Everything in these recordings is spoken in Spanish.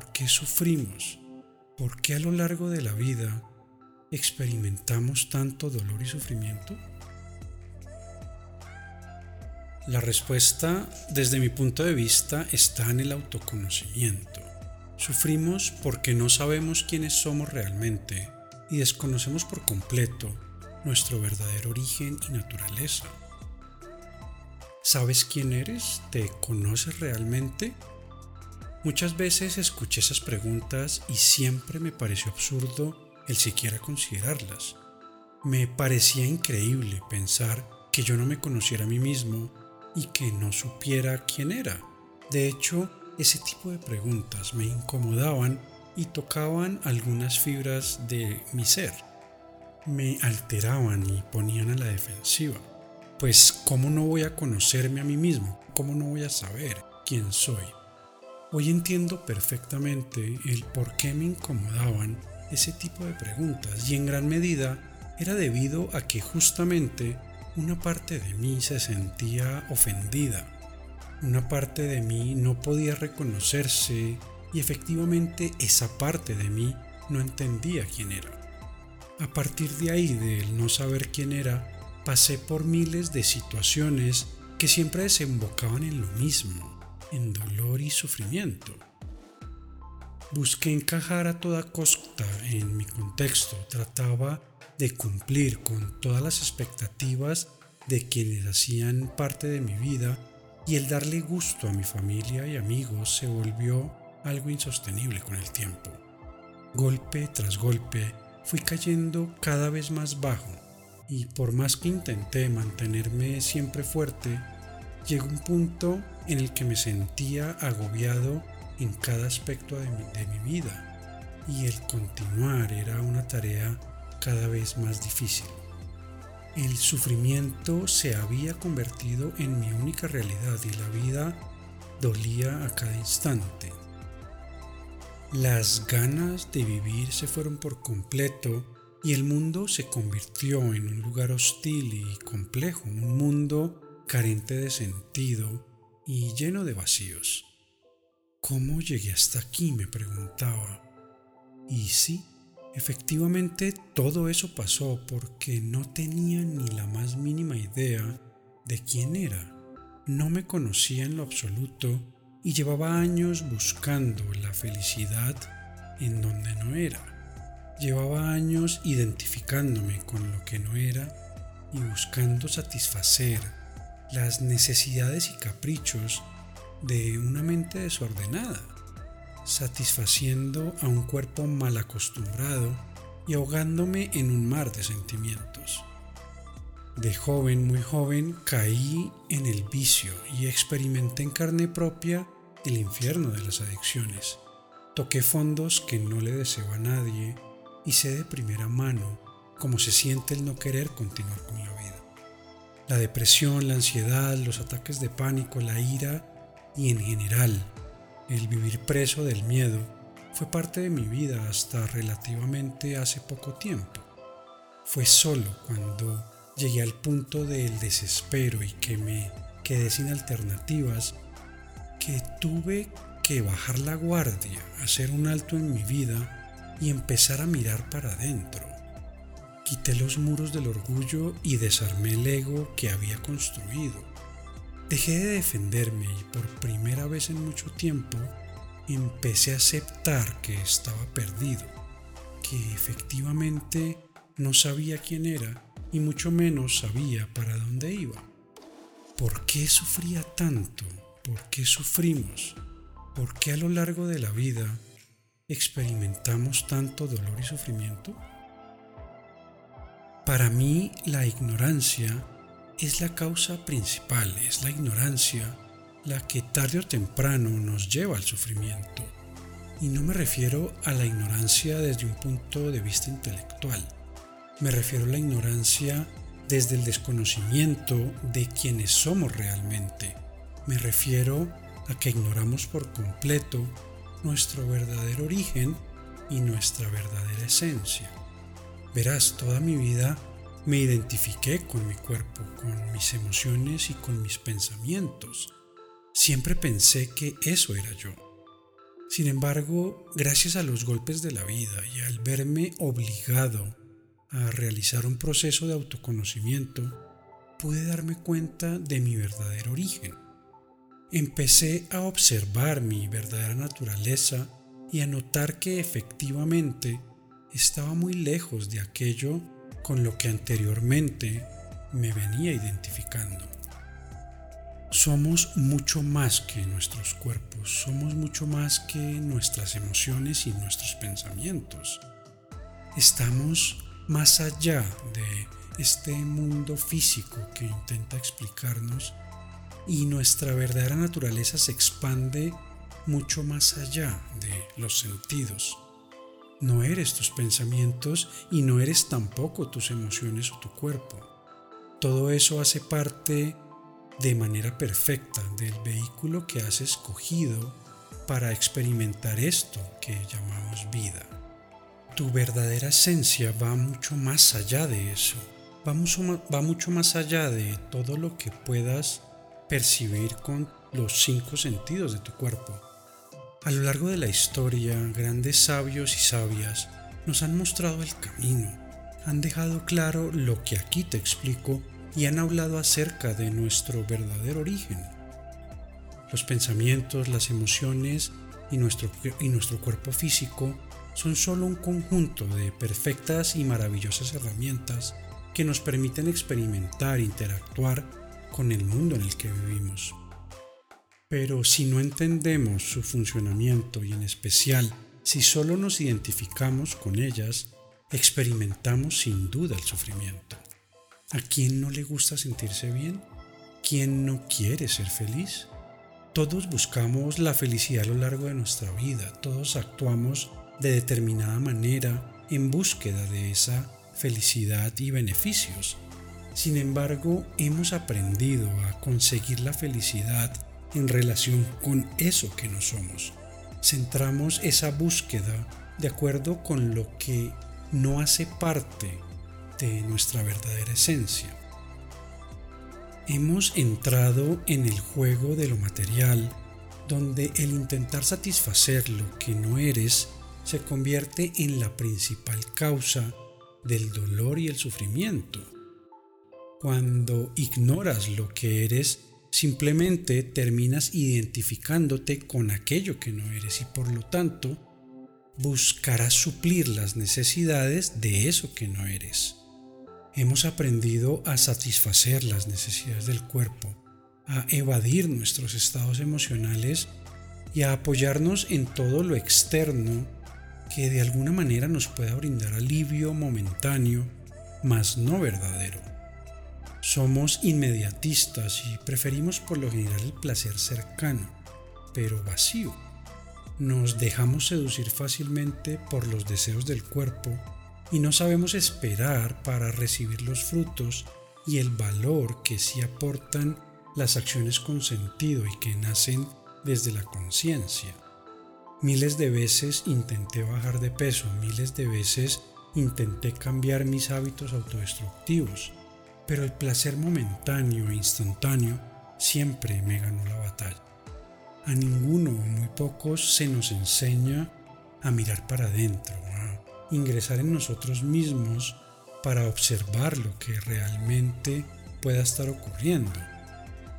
por qué sufrimos, por qué a lo largo de la vida experimentamos tanto dolor y sufrimiento? La respuesta, desde mi punto de vista, está en el autoconocimiento. Sufrimos porque no sabemos quiénes somos realmente y desconocemos por completo nuestro verdadero origen y naturaleza. ¿Sabes quién eres? ¿Te conoces realmente? Muchas veces escuché esas preguntas y siempre me pareció absurdo el siquiera considerarlas. Me parecía increíble pensar que yo no me conociera a mí mismo y que no supiera quién era. De hecho, ese tipo de preguntas me incomodaban y tocaban algunas fibras de mi ser. Me alteraban y ponían a la defensiva. Pues, ¿cómo no voy a conocerme a mí mismo? ¿Cómo no voy a saber quién soy? Hoy entiendo perfectamente el por qué me incomodaban ese tipo de preguntas y en gran medida era debido a que justamente una parte de mí se sentía ofendida. Una parte de mí no podía reconocerse y efectivamente esa parte de mí no entendía quién era. A partir de ahí, del no saber quién era, pasé por miles de situaciones que siempre desembocaban en lo mismo, en dolor y sufrimiento. Busqué encajar a toda costa en mi contexto, trataba de cumplir con todas las expectativas de quienes hacían parte de mi vida y el darle gusto a mi familia y amigos se volvió algo insostenible con el tiempo. Golpe tras golpe fui cayendo cada vez más bajo y por más que intenté mantenerme siempre fuerte, llegó un punto en el que me sentía agobiado en cada aspecto de mi, de mi vida y el continuar era una tarea cada vez más difícil. El sufrimiento se había convertido en mi única realidad y la vida dolía a cada instante. Las ganas de vivir se fueron por completo y el mundo se convirtió en un lugar hostil y complejo, un mundo carente de sentido y lleno de vacíos. ¿Cómo llegué hasta aquí? me preguntaba. Y sí, Efectivamente, todo eso pasó porque no tenía ni la más mínima idea de quién era. No me conocía en lo absoluto y llevaba años buscando la felicidad en donde no era. Llevaba años identificándome con lo que no era y buscando satisfacer las necesidades y caprichos de una mente desordenada satisfaciendo a un cuerpo mal acostumbrado y ahogándome en un mar de sentimientos. De joven, muy joven, caí en el vicio y experimenté en carne propia el infierno de las adicciones. Toqué fondos que no le deseo a nadie y sé de primera mano cómo se siente el no querer continuar con la vida. La depresión, la ansiedad, los ataques de pánico, la ira y en general el vivir preso del miedo fue parte de mi vida hasta relativamente hace poco tiempo. Fue solo cuando llegué al punto del desespero y que me quedé sin alternativas que tuve que bajar la guardia, hacer un alto en mi vida y empezar a mirar para adentro. Quité los muros del orgullo y desarmé el ego que había construido. Dejé de defenderme y por primera vez en mucho tiempo empecé a aceptar que estaba perdido, que efectivamente no sabía quién era y mucho menos sabía para dónde iba. ¿Por qué sufría tanto? ¿Por qué sufrimos? ¿Por qué a lo largo de la vida experimentamos tanto dolor y sufrimiento? Para mí la ignorancia es la causa principal, es la ignorancia la que tarde o temprano nos lleva al sufrimiento. Y no me refiero a la ignorancia desde un punto de vista intelectual, me refiero a la ignorancia desde el desconocimiento de quienes somos realmente. Me refiero a que ignoramos por completo nuestro verdadero origen y nuestra verdadera esencia. Verás, toda mi vida me identifiqué con mi cuerpo, con mis emociones y con mis pensamientos. Siempre pensé que eso era yo. Sin embargo, gracias a los golpes de la vida y al verme obligado a realizar un proceso de autoconocimiento, pude darme cuenta de mi verdadero origen. Empecé a observar mi verdadera naturaleza y a notar que efectivamente estaba muy lejos de aquello con lo que anteriormente me venía identificando. Somos mucho más que nuestros cuerpos, somos mucho más que nuestras emociones y nuestros pensamientos. Estamos más allá de este mundo físico que intenta explicarnos y nuestra verdadera naturaleza se expande mucho más allá de los sentidos. No eres tus pensamientos y no eres tampoco tus emociones o tu cuerpo. Todo eso hace parte de manera perfecta del vehículo que has escogido para experimentar esto que llamamos vida. Tu verdadera esencia va mucho más allá de eso, va mucho, más allá de todo lo que puedas percibir con los cinco sentidos de tu cuerpo. A lo largo de la historia, grandes sabios y sabias nos han mostrado el camino, han dejado claro lo que aquí te explico y han hablado acerca de nuestro verdadero origen. Los pensamientos, las emociones y nuestro, y nuestro cuerpo físico son solo un conjunto de perfectas y maravillosas herramientas que nos permiten experimentar interactuar con el mundo en el que vivimos. Pero si no entendemos su funcionamiento y en especial si solo nos identificamos con ellas, experimentamos sin duda el sufrimiento. ¿A quién no le gusta sentirse bien? ¿Quién no quiere ser feliz? Todos buscamos la felicidad a lo largo de nuestra vida, todos actuamos de determinada manera en búsqueda de esa felicidad y beneficios. Sin embargo, hemos aprendido a conseguir la felicidad en relación con eso que no somos. Centramos esa búsqueda de acuerdo con lo que no hace parte de nuestra verdadera esencia. Hemos entrado en el juego de lo material, donde el intentar satisfacer lo que no eres se convierte en la principal causa del dolor y el sufrimiento. Cuando ignoras lo que eres, simplemente terminas identificándote con aquello que no eres y por lo tanto buscarás suplir las necesidades de eso que no eres. Hemos aprendido a satisfacer las necesidades del cuerpo, a evadir nuestros estados emocionales y a apoyarnos en todo lo externo que de alguna manera nos pueda brindar alivio momentáneo, mas no verdadero. Somos inmediatistas y preferimos por lo general el placer cercano, pero vacío. Nos dejamos seducir fácilmente por los deseos del cuerpo y no sabemos esperar para recibir los frutos y el valor que sí aportan las acciones con sentido y que nacen desde la conciencia. Miles de veces intenté bajar de peso, miles de veces intenté cambiar mis hábitos autodestructivos, pero el placer momentáneo e instantáneo siempre me ganó la batalla. A ninguno o muy pocos se nos enseña a mirar para adentro, ingresar en nosotros mismos para observar lo que realmente pueda estar ocurriendo.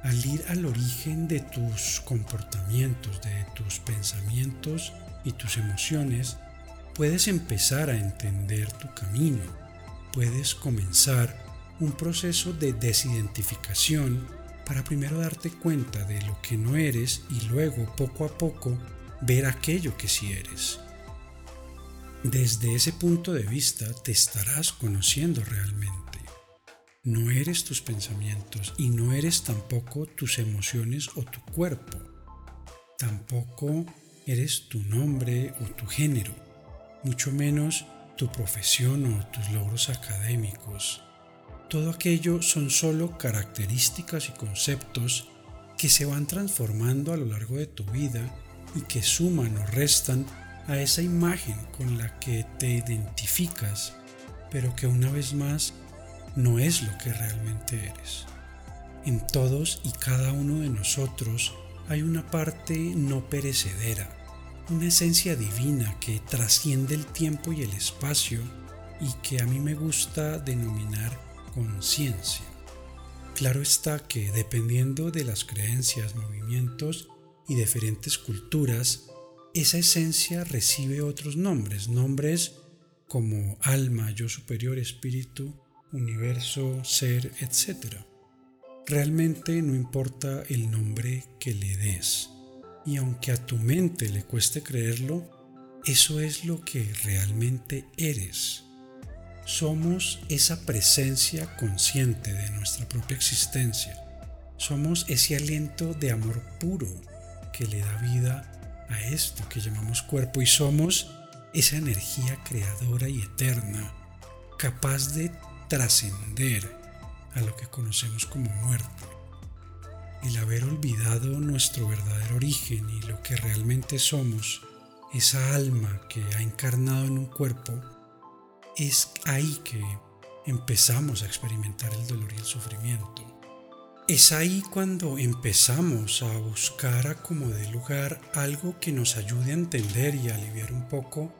Al ir al origen de tus comportamientos, de tus pensamientos y tus emociones, puedes empezar a entender tu camino. Puedes comenzar un proceso de desidentificación para primero darte cuenta de lo que no eres y luego poco a poco ver aquello que sí eres. Desde ese punto de vista te estarás conociendo realmente. No eres tus pensamientos y no eres tampoco tus emociones o tu cuerpo. Tampoco eres tu nombre o tu género, mucho menos tu profesión o tus logros académicos. Todo aquello son solo características y conceptos que se van transformando a lo largo de tu vida y que suman o restan a esa imagen con la que te identificas, pero que una vez más no es lo que realmente eres. En todos y cada uno de nosotros hay una parte no perecedera, una esencia divina que trasciende el tiempo y el espacio y que a mí me gusta denominar conciencia. Claro está que dependiendo de las creencias, movimientos y diferentes culturas, esa esencia recibe otros nombres, nombres como alma, yo superior, espíritu, universo, ser, etc. Realmente no importa el nombre que le des. Y aunque a tu mente le cueste creerlo, eso es lo que realmente eres. Somos esa presencia consciente de nuestra propia existencia. Somos ese aliento de amor puro que le da vida a esto que llamamos cuerpo y somos esa energía creadora y eterna, capaz de trascender a lo que conocemos como muerte. El haber olvidado nuestro verdadero origen y lo que realmente somos, esa alma que ha encarnado en un cuerpo, es ahí que empezamos a experimentar el dolor y el sufrimiento. Es ahí cuando empezamos a buscar a como de lugar algo que nos ayude a entender y a aliviar un poco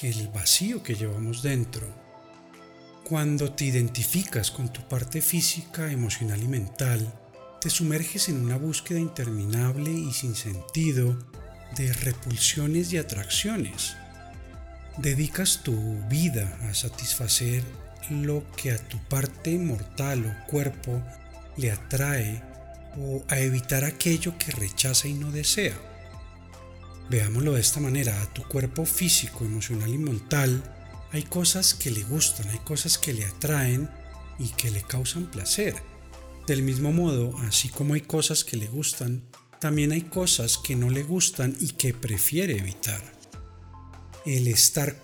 el vacío que llevamos dentro. Cuando te identificas con tu parte física, emocional y mental, te sumerges en una búsqueda interminable y sin sentido de repulsiones y atracciones dedicas tu vida a satisfacer lo que a tu parte mortal o cuerpo le atrae o a evitar aquello que rechaza y no desea. Veámoslo de esta manera, a tu cuerpo físico, emocional y mental hay cosas que le gustan, hay cosas que le atraen y que le causan placer. Del mismo modo, así como hay cosas que le gustan, también hay cosas que no le gustan y que prefiere evitar el estar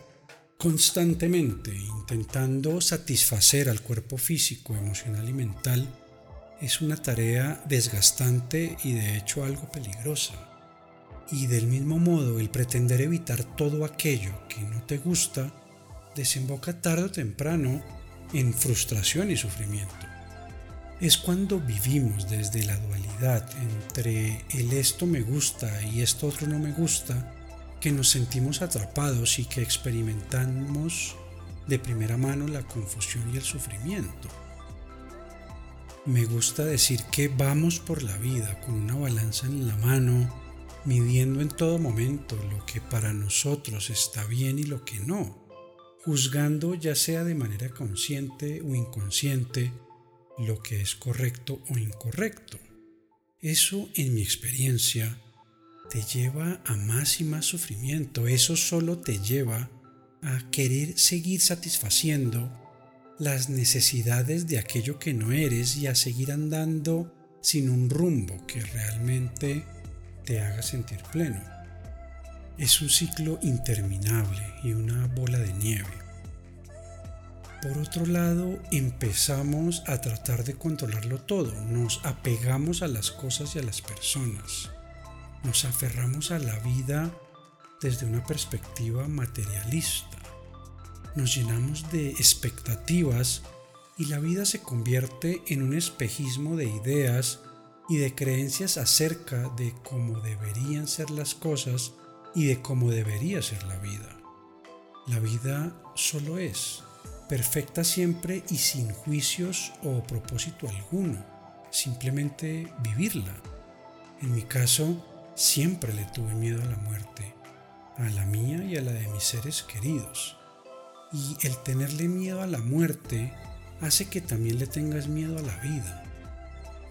constantemente intentando satisfacer al cuerpo físico, emocional y mental es una tarea desgastante y de hecho algo peligrosa. Y del mismo modo el pretender evitar todo aquello que no te gusta desemboca tarde o temprano en frustración y sufrimiento. Es cuando vivimos desde la dualidad entre el esto me gusta y esto otro no me gusta que nos sentimos atrapados y que experimentamos de primera mano la confusión y el sufrimiento. Me gusta decir que vamos por la vida con una balanza en la mano, midiendo en todo momento lo que para nosotros está bien y lo que no, juzgando ya sea de manera consciente o inconsciente lo que es correcto o incorrecto. Eso, en mi experiencia, te lleva a más y más sufrimiento. Eso solo te lleva a querer seguir satisfaciendo las necesidades de aquello que no eres y a seguir andando sin un rumbo que realmente te haga sentir pleno. Es un ciclo interminable y una bola de nieve. Por otro lado, empezamos a tratar de controlarlo todo, nos apegamos a las cosas y a las personas nos aferramos a la vida desde una perspectiva materialista. Nos llenamos de expectativas y la vida se convierte en un espejismo de ideas y de creencias acerca de cómo deberían ser las cosas y de cómo debería ser la vida. La vida solo es, perfecta siempre y sin juicios o propósito alguno, simplemente vivirla. En mi caso, Siempre le tuve miedo a la muerte, a la mía y a la de mis seres queridos. Y el tenerle miedo a la muerte hace que también le tengas miedo a la vida.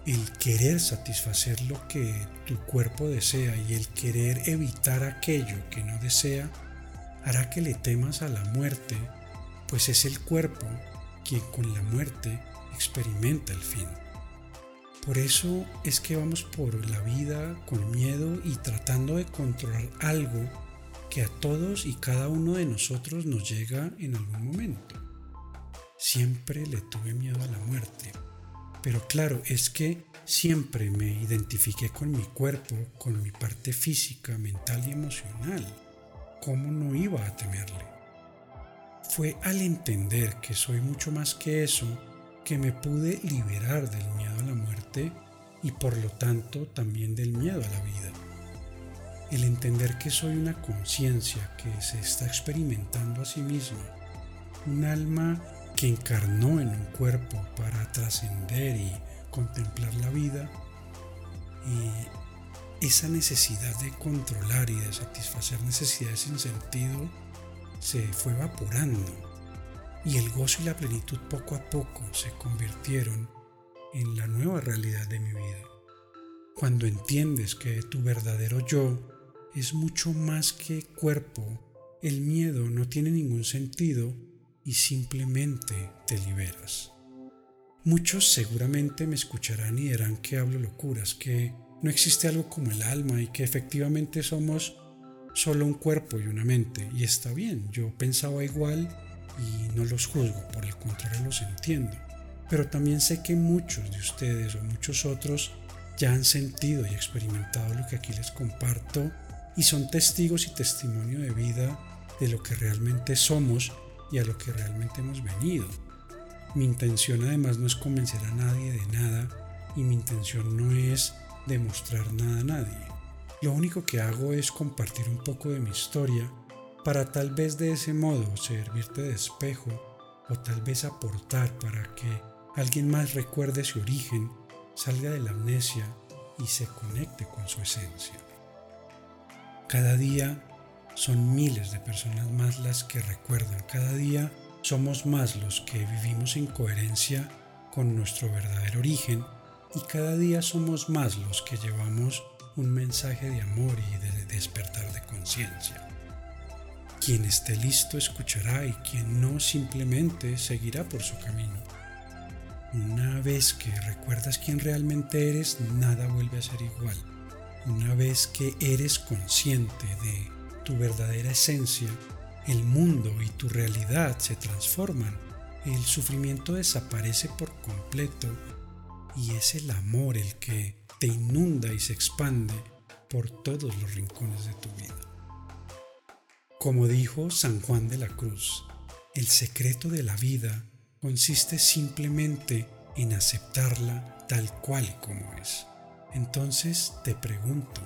El querer satisfacer lo que tu cuerpo desea y el querer evitar aquello que no desea hará que le temas a la muerte, pues es el cuerpo quien con la muerte experimenta el fin. Por eso es que vamos por la vida con miedo y tratando de controlar algo que a todos y cada uno de nosotros nos llega en algún momento. Siempre le tuve miedo a la muerte. Pero claro, es que siempre me identifiqué con mi cuerpo, con mi parte física, mental y emocional. ¿Cómo no iba a temerle? Fue al entender que soy mucho más que eso que me pude liberar del miedo a y por lo tanto también del miedo a la vida. el entender que soy una conciencia que se está experimentando a sí misma, un alma que encarnó en un cuerpo para trascender y contemplar la vida, y esa necesidad de controlar y de satisfacer necesidades sin sentido se fue evaporando y el gozo y la plenitud poco a poco se convirtieron en la nueva realidad de mi vida. Cuando entiendes que tu verdadero yo es mucho más que cuerpo, el miedo no tiene ningún sentido y simplemente te liberas. Muchos seguramente me escucharán y dirán que hablo locuras, que no existe algo como el alma y que efectivamente somos solo un cuerpo y una mente. Y está bien, yo pensaba igual y no los juzgo, por el contrario los entiendo. Pero también sé que muchos de ustedes o muchos otros ya han sentido y experimentado lo que aquí les comparto y son testigos y testimonio de vida de lo que realmente somos y a lo que realmente hemos venido. Mi intención además no es convencer a nadie de nada y mi intención no es demostrar nada a nadie. Lo único que hago es compartir un poco de mi historia para tal vez de ese modo servirte de espejo o tal vez aportar para que alguien más recuerde su origen, salga de la amnesia y se conecte con su esencia. Cada día son miles de personas más las que recuerdan, cada día somos más los que vivimos en coherencia con nuestro verdadero origen y cada día somos más los que llevamos un mensaje de amor y de despertar de conciencia. Quien esté listo escuchará y quien no simplemente seguirá por su camino. Una vez que recuerdas quién realmente eres, nada vuelve a ser igual. Una vez que eres consciente de tu verdadera esencia, el mundo y tu realidad se transforman. El sufrimiento desaparece por completo y es el amor el que te inunda y se expande por todos los rincones de tu vida. Como dijo San Juan de la Cruz, el secreto de la vida consiste simplemente en aceptarla tal cual como es. Entonces te pregunto,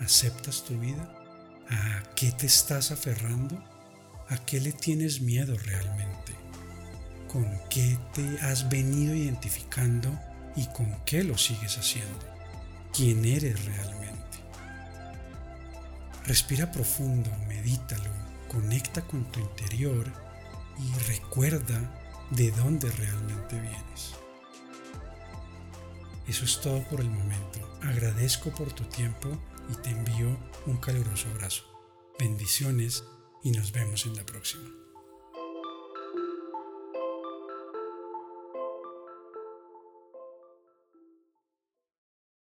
¿aceptas tu vida? ¿A qué te estás aferrando? ¿A qué le tienes miedo realmente? ¿Con qué te has venido identificando y con qué lo sigues haciendo? quién eres realmente. Respira profundo, medítalo, conecta con tu interior y recuerda de dónde realmente vienes. Eso es todo por el momento. Agradezco por tu tiempo y te envío un caluroso abrazo. Bendiciones y nos vemos en la próxima.